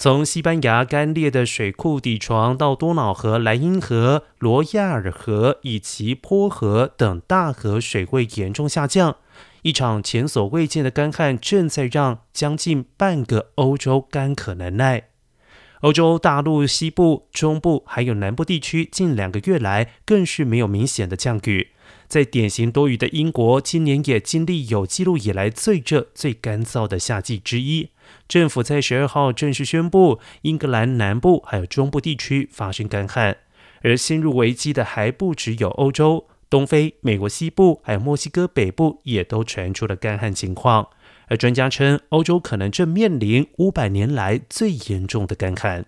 从西班牙干裂的水库底床到多瑙河、莱茵河、罗亚尔河以及波河等大河水位严重下降，一场前所未见的干旱正在让将近半个欧洲干渴难耐。欧洲大陆西部、中部还有南部地区近两个月来更是没有明显的降雨。在典型多雨的英国，今年也经历有记录以来最热、最干燥的夏季之一。政府在十二号正式宣布，英格兰南部还有中部地区发生干旱，而陷入危机的还不只有欧洲、东非、美国西部，还有墨西哥北部也都传出了干旱情况。而专家称，欧洲可能正面临五百年来最严重的干旱。